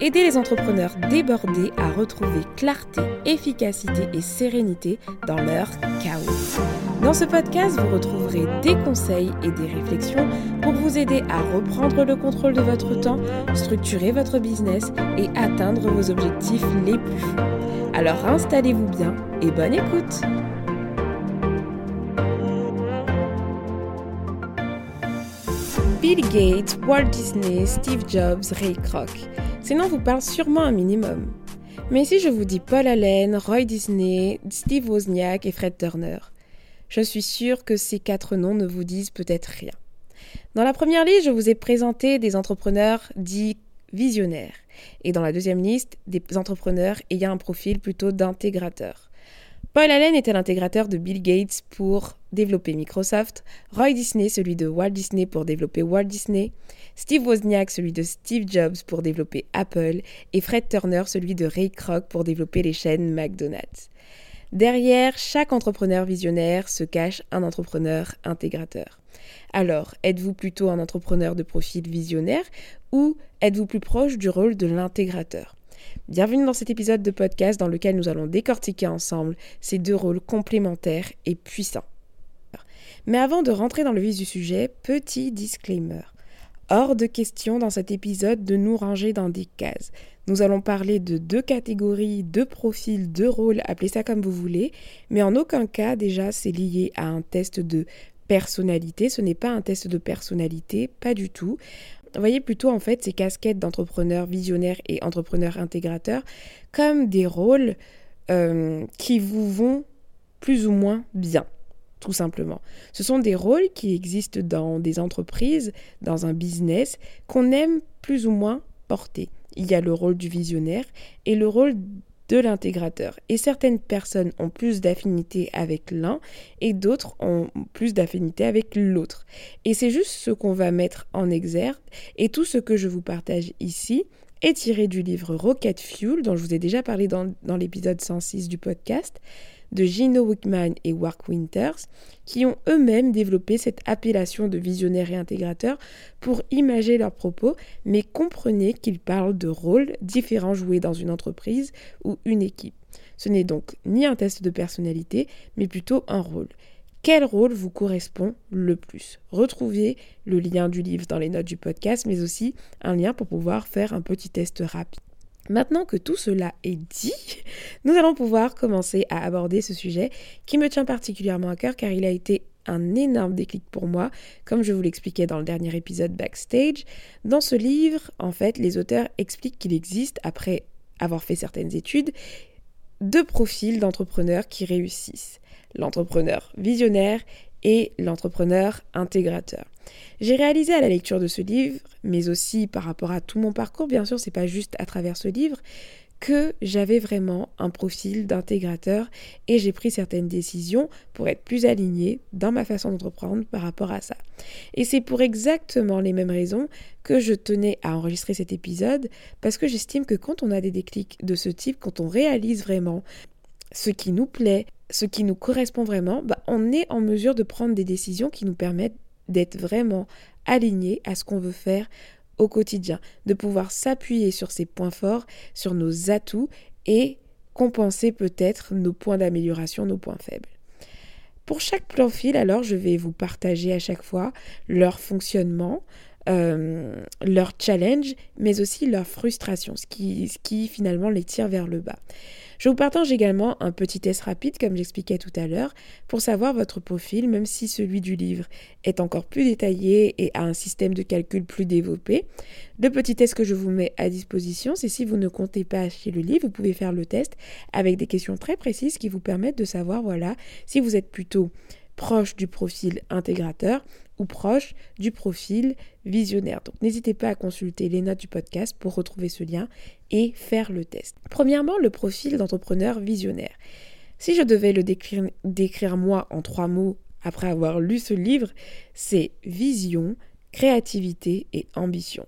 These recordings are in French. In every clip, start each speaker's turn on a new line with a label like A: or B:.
A: Aider les entrepreneurs débordés à retrouver clarté, efficacité et sérénité dans leur chaos. Dans ce podcast, vous retrouverez des conseils et des réflexions pour vous aider à reprendre le contrôle de votre temps, structurer votre business et atteindre vos objectifs les plus fous. Alors installez-vous bien et bonne écoute Bill Gates, Walt Disney, Steve Jobs, Ray Kroc. Ces noms vous parlent sûrement un minimum. Mais si je vous dis Paul Allen, Roy Disney, Steve Wozniak et Fred Turner, je suis sûre que ces quatre noms ne vous disent peut-être rien. Dans la première liste, je vous ai présenté des entrepreneurs dits visionnaires. Et dans la deuxième liste, des entrepreneurs ayant un profil plutôt d'intégrateur. Paul Allen était l'intégrateur de Bill Gates pour développer Microsoft, Roy Disney celui de Walt Disney pour développer Walt Disney, Steve Wozniak celui de Steve Jobs pour développer Apple et Fred Turner celui de Ray Kroc pour développer les chaînes McDonald's. Derrière chaque entrepreneur visionnaire se cache un entrepreneur intégrateur. Alors, êtes-vous plutôt un entrepreneur de profil visionnaire ou êtes-vous plus proche du rôle de l'intégrateur? Bienvenue dans cet épisode de podcast dans lequel nous allons décortiquer ensemble ces deux rôles complémentaires et puissants. Mais avant de rentrer dans le vif du sujet, petit disclaimer. Hors de question dans cet épisode de nous ranger dans des cases. Nous allons parler de deux catégories, deux profils, deux rôles, appelez ça comme vous voulez, mais en aucun cas déjà c'est lié à un test de personnalité. Ce n'est pas un test de personnalité, pas du tout. Voyez plutôt en fait ces casquettes d'entrepreneur visionnaire et entrepreneur intégrateur comme des rôles euh, qui vous vont plus ou moins bien tout simplement. Ce sont des rôles qui existent dans des entreprises, dans un business, qu'on aime plus ou moins porter. Il y a le rôle du visionnaire et le rôle de l'intégrateur. Et certaines personnes ont plus d'affinité avec l'un et d'autres ont plus d'affinité avec l'autre. Et c'est juste ce qu'on va mettre en exergue. Et tout ce que je vous partage ici est tiré du livre Rocket Fuel, dont je vous ai déjà parlé dans, dans l'épisode 106 du podcast de Gino Wickman et Mark Winters, qui ont eux-mêmes développé cette appellation de visionnaire et intégrateur pour imager leurs propos, mais comprenez qu'ils parlent de rôles différents joués dans une entreprise ou une équipe. Ce n'est donc ni un test de personnalité, mais plutôt un rôle. Quel rôle vous correspond le plus? Retrouvez le lien du livre dans les notes du podcast, mais aussi un lien pour pouvoir faire un petit test rapide. Maintenant que tout cela est dit, nous allons pouvoir commencer à aborder ce sujet qui me tient particulièrement à cœur car il a été un énorme déclic pour moi, comme je vous l'expliquais dans le dernier épisode backstage. Dans ce livre, en fait, les auteurs expliquent qu'il existe, après avoir fait certaines études, deux profils d'entrepreneurs qui réussissent. L'entrepreneur visionnaire et l'entrepreneur intégrateur. J'ai réalisé à la lecture de ce livre, mais aussi par rapport à tout mon parcours, bien sûr, c'est pas juste à travers ce livre, que j'avais vraiment un profil d'intégrateur et j'ai pris certaines décisions pour être plus alignée dans ma façon d'entreprendre par rapport à ça. Et c'est pour exactement les mêmes raisons que je tenais à enregistrer cet épisode parce que j'estime que quand on a des déclics de ce type, quand on réalise vraiment ce qui nous plaît, ce qui nous correspond vraiment, bah, on est en mesure de prendre des décisions qui nous permettent d'être vraiment alignés à ce qu'on veut faire au quotidien, de pouvoir s'appuyer sur ses points forts, sur nos atouts et compenser peut-être nos points d'amélioration, nos points faibles. Pour chaque profil, alors, je vais vous partager à chaque fois leur fonctionnement, euh, leur challenge, mais aussi leur frustration, ce qui, finalement les tire vers le bas. Je vous partage également un petit test rapide, comme j'expliquais tout à l'heure, pour savoir votre profil, même si celui du livre est encore plus détaillé et a un système de calcul plus développé. Le petit test que je vous mets à disposition, c'est si vous ne comptez pas acheter le livre, vous pouvez faire le test avec des questions très précises qui vous permettent de savoir, voilà, si vous êtes plutôt proche du profil intégrateur ou proche du profil visionnaire. Donc n'hésitez pas à consulter les notes du podcast pour retrouver ce lien et faire le test. Premièrement, le profil d'entrepreneur visionnaire. Si je devais le décrire, décrire moi en trois mots après avoir lu ce livre, c'est vision, créativité et ambition.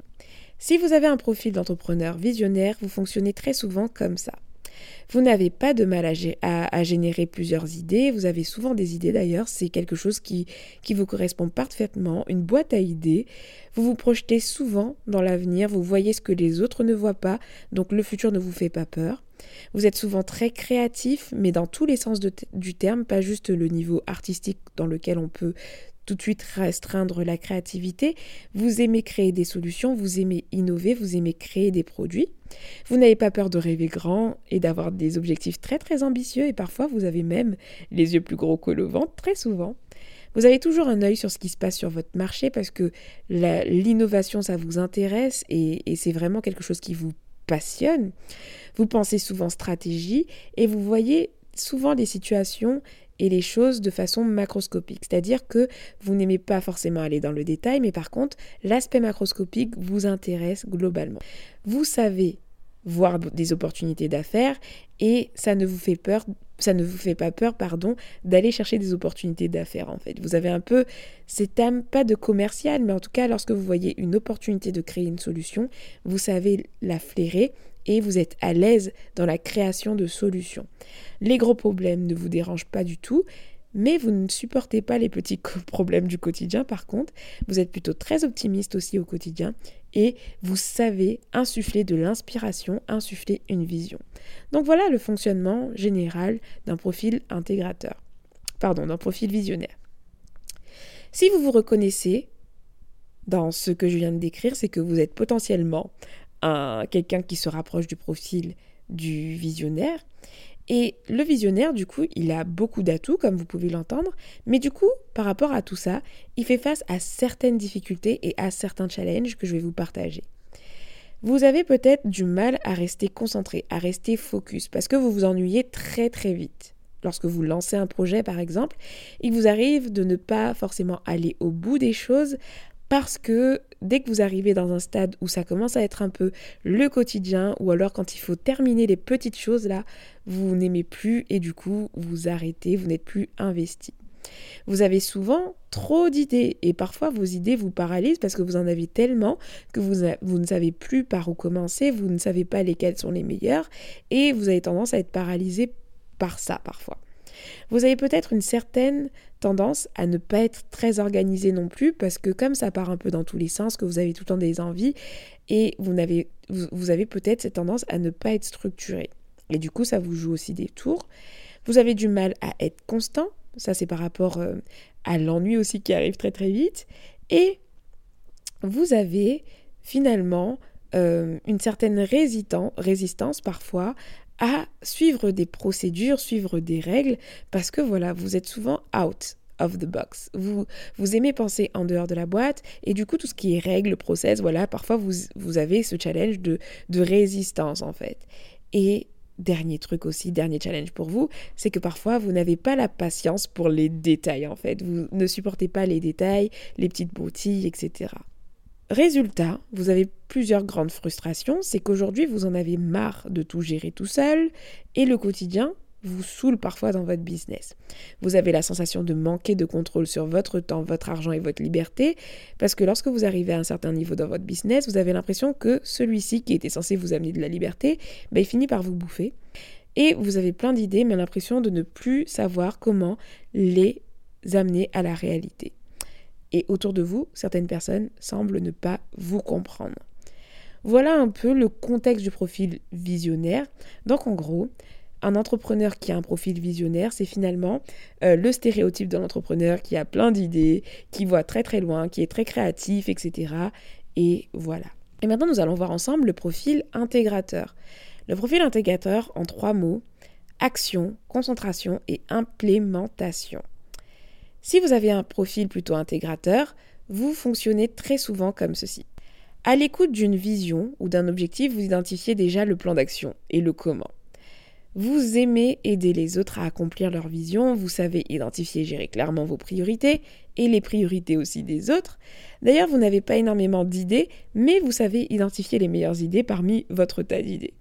A: Si vous avez un profil d'entrepreneur visionnaire, vous fonctionnez très souvent comme ça. Vous n'avez pas de mal à, générer plusieurs idées, vous avez souvent des idées d'ailleurs, c'est quelque chose qui, qui vous correspond parfaitement, une boîte à idées. Vous vous projetez souvent dans l'avenir, vous voyez ce que les autres ne voient pas, donc le futur ne vous fait pas peur. Vous êtes souvent très créatif, mais dans tous les sens du terme, pas juste le niveau artistique dans lequel on peut tout de suite restreindre la créativité. Vous aimez créer des solutions, vous aimez innover, vous aimez créer des produits. Vous n'avez pas peur de rêver grand et d'avoir des objectifs très très ambitieux et parfois vous avez même les yeux plus gros que le ventre, très souvent. Vous avez toujours un œil sur ce qui se passe sur votre marché parce que l'innovation, ça vous intéresse et, et c'est vraiment quelque chose qui vous passionne. Vous pensez souvent stratégie et vous voyez souvent les situations et les choses de façon macroscopique. C'est-à-dire que vous n'aimez pas forcément aller dans le détail, mais par contre, l'aspect macroscopique vous intéresse globalement. Vous savez voir des opportunités d'affaires et ça ne vous fait peur ça ne vous fait pas peur pardon d'aller chercher des opportunités d'affaires en fait vous avez un peu cette âme pas de commercial mais en tout cas lorsque vous voyez une opportunité de créer une solution vous savez la flairer et vous êtes à l'aise dans la création de solutions. Les gros problèmes ne vous dérangent pas du tout, mais vous ne supportez pas les petits problèmes du quotidien par contre. Vous êtes plutôt très optimiste aussi au quotidien et vous savez insuffler de l'inspiration, insuffler une vision. Donc voilà le fonctionnement général d'un profil intégrateur. Pardon, d'un profil visionnaire. Si vous vous reconnaissez dans ce que je viens de décrire, c'est que vous êtes potentiellement quelqu'un qui se rapproche du profil du visionnaire. Et le visionnaire, du coup, il a beaucoup d'atouts, comme vous pouvez l'entendre, mais du coup, par rapport à tout ça, il fait face à certaines difficultés et à certains challenges que je vais vous partager. Vous avez peut-être du mal à rester concentré, à rester focus, parce que vous vous ennuyez très très vite. Lorsque vous lancez un projet, par exemple, il vous arrive de ne pas forcément aller au bout des choses parce que dès que vous arrivez dans un stade où ça commence à être un peu le quotidien, ou alors quand il faut terminer les petites choses là, vous n'aimez plus et du coup vous arrêtez, vous n'êtes plus investi. Vous avez souvent trop d'idées et parfois vos idées vous paralysent parce que vous en avez tellement que vous, vous ne savez plus par où commencer, vous ne savez pas lesquelles sont les meilleures et vous avez tendance à être paralysé par ça parfois. Vous avez peut-être une certaine tendance à ne pas être très organisé non plus parce que comme ça part un peu dans tous les sens, que vous avez tout le temps des envies et vous avez, peut-être cette tendance à ne pas être structuré. Et du coup, ça vous joue aussi des tours. Vous avez du mal à être constant. Ça, c'est par rapport euh, à l'ennui aussi qui arrive très très vite. Et vous avez finalement euh, une certaine résistance parfois à suivre des procédures, suivre des règles, parce que voilà, vous êtes souvent out of the box. Vous, vous aimez penser en dehors de la boîte, et du coup, tout ce qui est règles, process, voilà, parfois vous, vous avez ce challenge de, de résistance, en fait. Et dernier truc aussi, dernier challenge pour vous, c'est que parfois vous n'avez pas la patience pour les détails en fait. Vous ne supportez pas les détails, les petites broutilles, etc. Résultat, vous avez plusieurs grandes frustrations, c'est qu'aujourd'hui vous en avez marre de tout gérer tout seul et le quotidien vous saoule parfois dans votre business. Vous avez la sensation de manquer de contrôle sur votre temps, votre argent et votre liberté parce que lorsque vous arrivez à un certain niveau dans votre business, vous avez l'impression que celui-ci qui était censé vous amener de la liberté, ben, il finit par vous bouffer. Et vous avez plein d'idées mais l'impression de ne plus savoir comment les amener à la réalité et autour de vous, certaines personnes semblent ne pas vous comprendre. Voilà un peu le contexte du profil visionnaire. Donc en gros, un entrepreneur qui a un profil visionnaire, c'est finalement euh, le stéréotype de l'entrepreneur qui a plein d'idées, qui voit très très loin, qui est très créatif, etc. Et voilà. Et maintenant, nous allons voir ensemble le profil intégrateur. Le profil intégrateur en trois mots, action, concentration et implémentation. Si vous avez un profil plutôt intégrateur, vous fonctionnez très souvent comme ceci. À l'écoute d'une vision ou d'un objectif, vous identifiez déjà le plan d'action et le comment. Vous aimez aider les autres à accomplir leur vision, vous savez identifier et gérer clairement vos priorités et les priorités aussi des autres. D'ailleurs, vous n'avez pas énormément d'idées, mais vous savez identifier les meilleures idées parmi votre tas d'idées.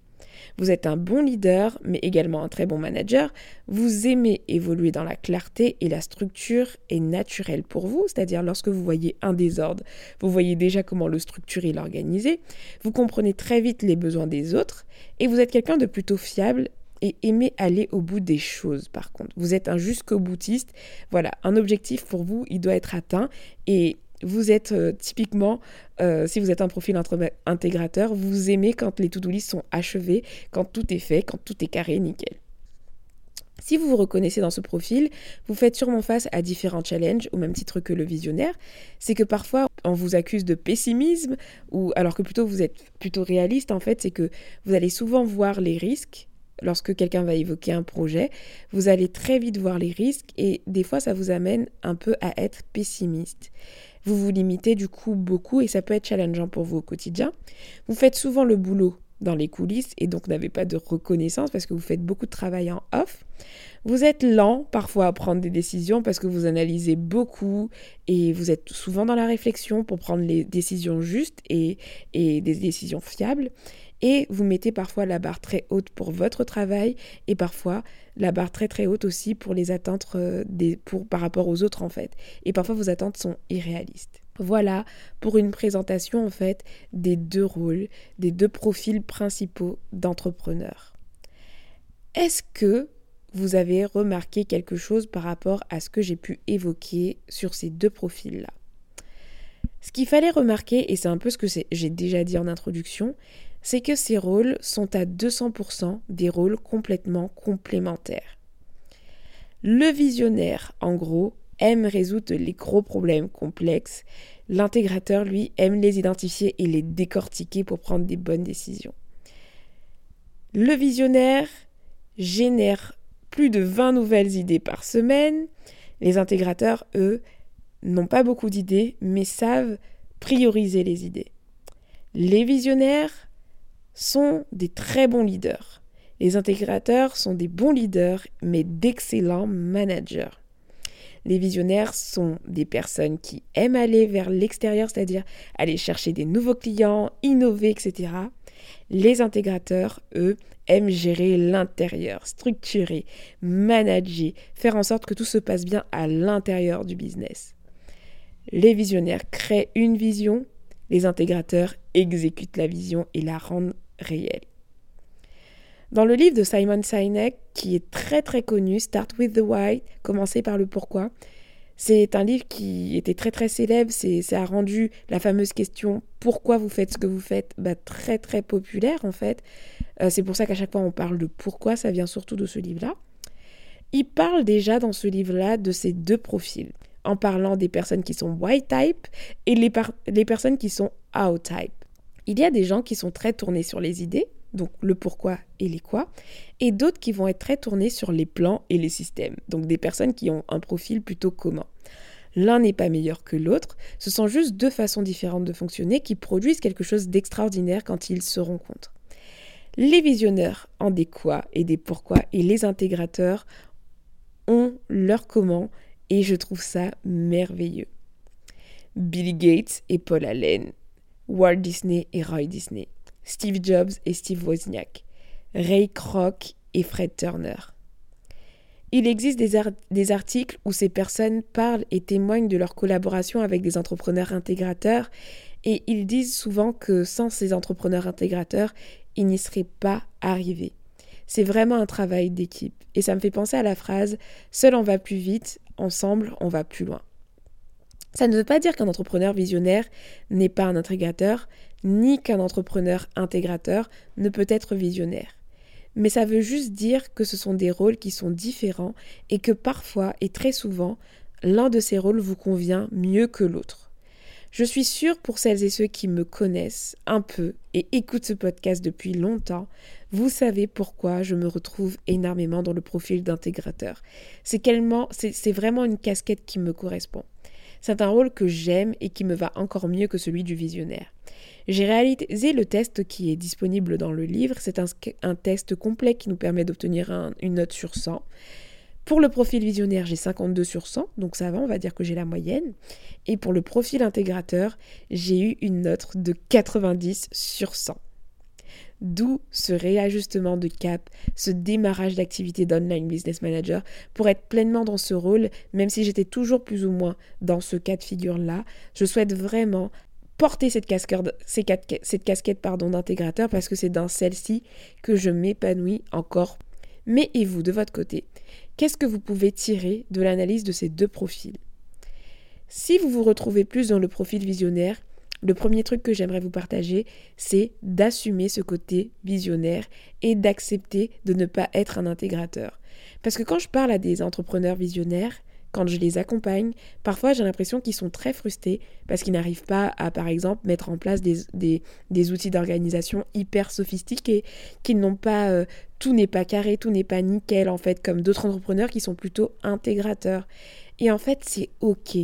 A: Vous êtes un bon leader, mais également un très bon manager. Vous aimez évoluer dans la clarté et la structure est naturelle pour vous, c'est-à-dire lorsque vous voyez un désordre, vous voyez déjà comment le structurer et l'organiser. Vous comprenez très vite les besoins des autres et vous êtes quelqu'un de plutôt fiable et aimez aller au bout des choses par contre. Vous êtes un jusqu'au boutiste. Voilà, un objectif pour vous, il doit être atteint et vous êtes euh, typiquement, euh, si vous êtes un profil intégrateur, vous aimez quand les to-do list sont achevés, quand tout est fait, quand tout est carré, nickel. Si vous vous reconnaissez dans ce profil, vous faites sûrement face à différents challenges, au même titre que le visionnaire. C'est que parfois, on vous accuse de pessimisme, ou alors que plutôt vous êtes plutôt réaliste, en fait, c'est que vous allez souvent voir les risques. Lorsque quelqu'un va évoquer un projet, vous allez très vite voir les risques et des fois ça vous amène un peu à être pessimiste. Vous vous limitez du coup beaucoup et ça peut être challengeant pour vous au quotidien. Vous faites souvent le boulot dans les coulisses et donc n'avez pas de reconnaissance parce que vous faites beaucoup de travail en off. Vous êtes lent parfois à prendre des décisions parce que vous analysez beaucoup et vous êtes souvent dans la réflexion pour prendre les décisions justes et, et des décisions fiables. Et vous mettez parfois la barre très haute pour votre travail et parfois la barre très très haute aussi pour les attentes euh, des, pour, par rapport aux autres en fait. Et parfois vos attentes sont irréalistes. Voilà pour une présentation en fait des deux rôles, des deux profils principaux d'entrepreneurs. Est-ce que vous avez remarqué quelque chose par rapport à ce que j'ai pu évoquer sur ces deux profils-là? Ce qu'il fallait remarquer, et c'est un peu ce que j'ai déjà dit en introduction, c'est que ces rôles sont à 200% des rôles complètement complémentaires. Le visionnaire, en gros, aime résoudre les gros problèmes complexes. L'intégrateur, lui, aime les identifier et les décortiquer pour prendre des bonnes décisions. Le visionnaire génère plus de 20 nouvelles idées par semaine. Les intégrateurs, eux, n'ont pas beaucoup d'idées, mais savent prioriser les idées. Les visionnaires sont des très bons leaders. Les intégrateurs sont des bons leaders, mais d'excellents managers. Les visionnaires sont des personnes qui aiment aller vers l'extérieur, c'est-à-dire aller chercher des nouveaux clients, innover, etc. Les intégrateurs, eux, aiment gérer l'intérieur, structurer, manager, faire en sorte que tout se passe bien à l'intérieur du business. Les visionnaires créent une vision, les intégrateurs exécutent la vision et la rendent réelle. Dans le livre de Simon Sinek, qui est très très connu, Start with the Why, commencer par le pourquoi, c'est un livre qui était très très célèbre, ça a rendu la fameuse question pourquoi vous faites ce que vous faites bah, très très populaire en fait. Euh, c'est pour ça qu'à chaque fois on parle de pourquoi, ça vient surtout de ce livre-là. Il parle déjà dans ce livre-là de ces deux profils, en parlant des personnes qui sont white type et les, personnes qui sont out type. Il y a des gens qui sont très tournés sur les idées, donc le pourquoi et les quoi, et d'autres qui vont être très tournés sur les plans et les systèmes, donc des personnes qui ont un profil plutôt commun. L'un n'est pas meilleur que l'autre, ce sont juste deux façons différentes de fonctionner qui produisent quelque chose d'extraordinaire quand ils se rencontrent. Les visionnaires en des quoi et des pourquoi et les intégrateurs ont leur comment et je trouve ça merveilleux. Bill Gates et Paul Allen, Walt Disney et Roy Disney. Steve Jobs et Steve Wozniak, Ray Kroc et Fred Turner. Il existe des, articles où ces personnes parlent et témoignent de leur collaboration avec des entrepreneurs intégrateurs et ils disent souvent que sans ces entrepreneurs intégrateurs, ils n'y seraient pas arrivés. C'est vraiment un travail d'équipe et ça me fait penser à la phrase Seul on va plus vite, ensemble on va plus loin. Ça ne veut pas dire qu'un entrepreneur visionnaire n'est pas un intégrateur, ni qu'un entrepreneur intégrateur ne peut être visionnaire. Mais ça veut juste dire que ce sont des rôles qui sont différents et que parfois et très souvent, l'un de ces rôles vous convient mieux que l'autre. Je suis sûre pour celles et ceux qui me connaissent un peu et écoutent ce podcast depuis longtemps, vous savez pourquoi je me retrouve énormément dans le profil d'intégrateur. C'est vraiment une casquette qui me correspond. C'est un rôle que j'aime et qui me va encore mieux que celui du visionnaire. J'ai réalisé le test qui est disponible dans le livre. C'est un, test complet qui nous permet d'obtenir une note sur 100. Pour le profil visionnaire, j'ai 52 sur 100, donc ça va, on va dire que j'ai la moyenne. Et pour le profil intégrateur, j'ai eu une note de 90 sur 100. D'où ce réajustement de cap, ce démarrage d'activité d'online business manager pour être pleinement dans ce rôle, même si j'étais toujours plus ou moins dans ce cas de figure-là. Je souhaite vraiment porter cette casquette, d'intégrateur parce que c'est dans celle-ci que je m'épanouis encore Mais et vous, de votre côté, qu'est-ce que vous pouvez tirer de l'analyse de ces deux profils? Si vous vous retrouvez plus dans le profil visionnaire, le premier truc que j'aimerais vous partager, c'est d'assumer ce côté visionnaire et d'accepter de ne pas être un intégrateur. Parce que quand je parle à des entrepreneurs visionnaires, quand je les accompagne, parfois j'ai l'impression qu'ils sont très frustrés parce qu'ils n'arrivent pas à, par exemple, mettre en place des, outils d'organisation hyper sophistiqués, qu'ils n'ont pas... Euh, tout n'est pas carré, tout n'est pas nickel, en fait, comme d'autres entrepreneurs qui sont plutôt intégrateurs. Et en fait, c'est OK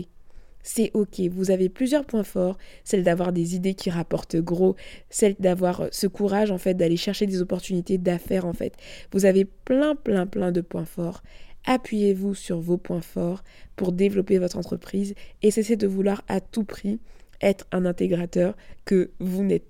A: c'est ok. Vous avez plusieurs points forts, celle d'avoir des idées qui rapportent gros, celle d'avoir euh, ce courage en fait d'aller chercher des opportunités d'affaires en fait. Vous avez plein plein plein de points forts. Appuyez-vous sur vos points forts pour développer votre entreprise et cessez de vouloir à tout prix être un intégrateur que vous n'êtes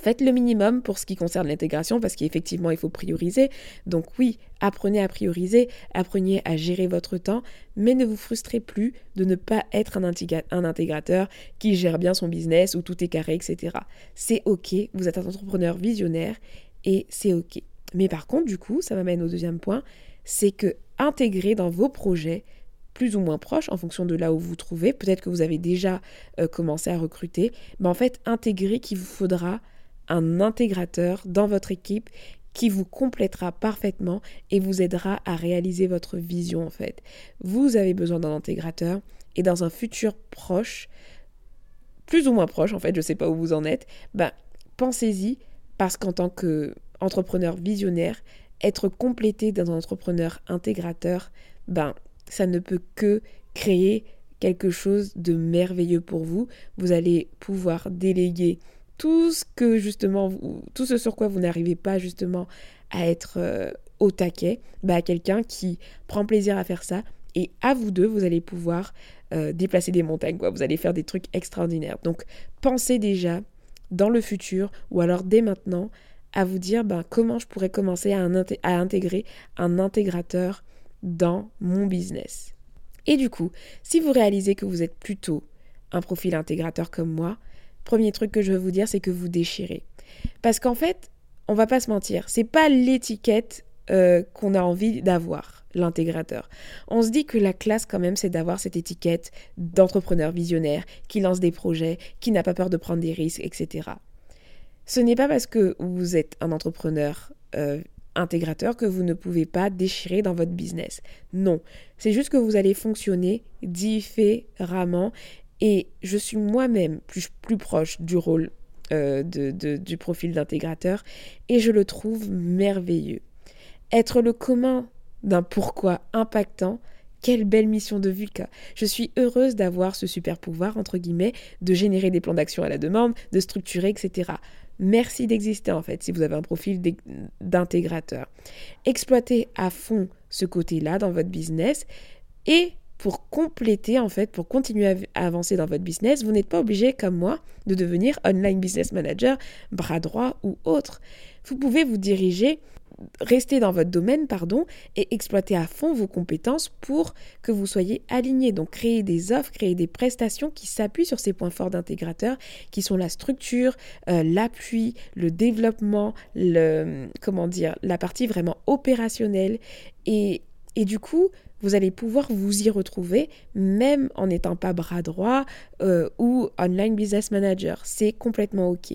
A: Faites le minimum pour ce qui concerne l'intégration parce qu'effectivement, il faut prioriser. Donc oui, apprenez à prioriser, apprenez à gérer votre temps, mais ne vous frustrez plus de ne pas être un intégrateur qui gère bien son business où tout est carré, etc. C'est OK, vous êtes un entrepreneur visionnaire et c'est OK. Mais par contre, du coup, ça m'amène au deuxième point, c'est que intégrer dans vos projets plus ou moins proches en fonction de là où vous trouvez, peut-être que vous avez déjà euh, commencé à recruter, mais en fait, intégrer qu'il vous faudra un intégrateur dans votre équipe qui vous complétera parfaitement et vous aidera à réaliser votre vision en fait. Vous avez besoin d'un intégrateur et dans un futur proche, plus ou moins proche en fait, je ne sais pas où vous en êtes, ben, pensez-y parce qu'en tant qu'entrepreneur visionnaire, être complété d'un entrepreneur intégrateur, ben, ça ne peut que créer quelque chose de merveilleux pour vous. Vous allez pouvoir déléguer tout ce que justement, tout ce sur quoi vous n'arrivez pas justement à être euh, au taquet, bah, à quelqu'un qui prend plaisir à faire ça. Et à vous deux, vous allez pouvoir euh, déplacer des montagnes. Vous allez faire des trucs extraordinaires. Donc, pensez déjà dans le futur ou alors dès maintenant à vous dire ben, comment je pourrais commencer à, intégrer un intégrateur dans mon business. Et du coup, si vous réalisez que vous êtes plutôt un profil intégrateur comme moi, premier truc que je veux vous dire, c'est que vous déchirez. Parce qu'en fait, on va pas se mentir, c'est pas l'étiquette euh, qu'on a envie d'avoir, l'intégrateur. On se dit que la classe, quand même, c'est d'avoir cette étiquette d'entrepreneur visionnaire qui lance des projets, qui n'a pas peur de prendre des risques, etc. Ce n'est pas parce que vous êtes un entrepreneur euh, intégrateur que vous ne pouvez pas déchirer dans votre business. Non, c'est juste que vous allez fonctionner différemment et je suis moi-même plus, proche du rôle euh, du profil d'intégrateur et je le trouve merveilleux. Être le commun d'un pourquoi impactant, quelle belle mission de Vulca. Je suis heureuse d'avoir ce super pouvoir, entre guillemets, de générer des plans d'action à la demande, de structurer, etc. Merci d'exister en fait si vous avez un profil d'intégrateur. Exploitez à fond ce côté-là dans votre business et pour compléter, en fait, pour continuer à avancer dans votre business, vous n'êtes pas obligé, comme moi, de devenir online business manager, bras droit ou autre. Vous pouvez vous diriger, rester dans votre domaine, pardon, et exploiter à fond vos compétences pour que vous soyez aligné. Donc, créer des offres, créer des prestations qui s'appuient sur ces points forts d'intégrateur, qui sont la structure, euh, l'appui, le développement, le, comment dire, la partie vraiment opérationnelle. Et, et du coup, vous allez pouvoir vous y retrouver même en n'étant pas bras droit euh, ou online business manager. C'est complètement OK.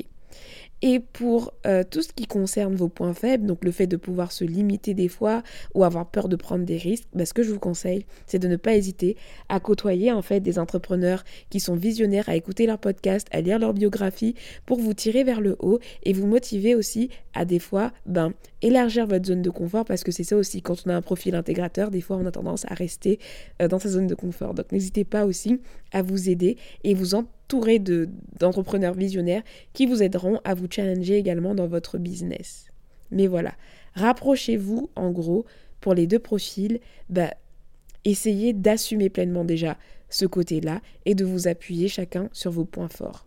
A: Et pour euh, tout ce qui concerne vos points faibles, donc le fait de pouvoir se limiter des fois ou avoir peur de prendre des risques, ben, ce que je vous conseille, c'est de ne pas hésiter à côtoyer en fait des entrepreneurs qui sont visionnaires, à écouter leurs podcasts, à lire leur biographie pour vous tirer vers le haut et vous motiver aussi à des fois ben, élargir votre zone de confort parce que c'est ça aussi, quand on a un profil intégrateur, des fois on a tendance à rester euh, dans sa zone de confort. Donc n'hésitez pas aussi à vous aider et vous entourer d'entrepreneurs visionnaires qui vous aideront à vous challenger également dans votre business. Mais voilà, rapprochez-vous en gros pour les deux profils, bah, essayez d'assumer pleinement déjà ce côté-là et de vous appuyer chacun sur vos points forts.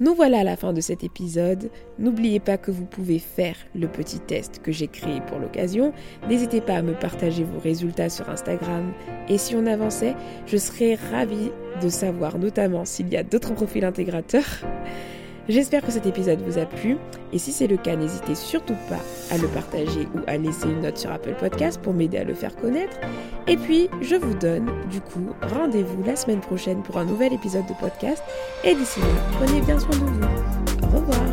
A: Nous voilà à la fin de cet épisode. N'oubliez pas que vous pouvez faire le petit test que j'ai créé pour l'occasion. N'hésitez pas à me partager vos résultats sur Instagram. Et si on avançait, je serais ravie de savoir notamment s'il y a d'autres profils intégrateurs. J'espère que cet épisode vous a plu et si c'est le cas, n'hésitez surtout pas à le partager ou à laisser une note sur Apple Podcast pour m'aider à le faire connaître. Et puis, je vous donne du coup rendez-vous la semaine prochaine pour un nouvel épisode de podcast et d'ici là, prenez bien soin de vous. Au revoir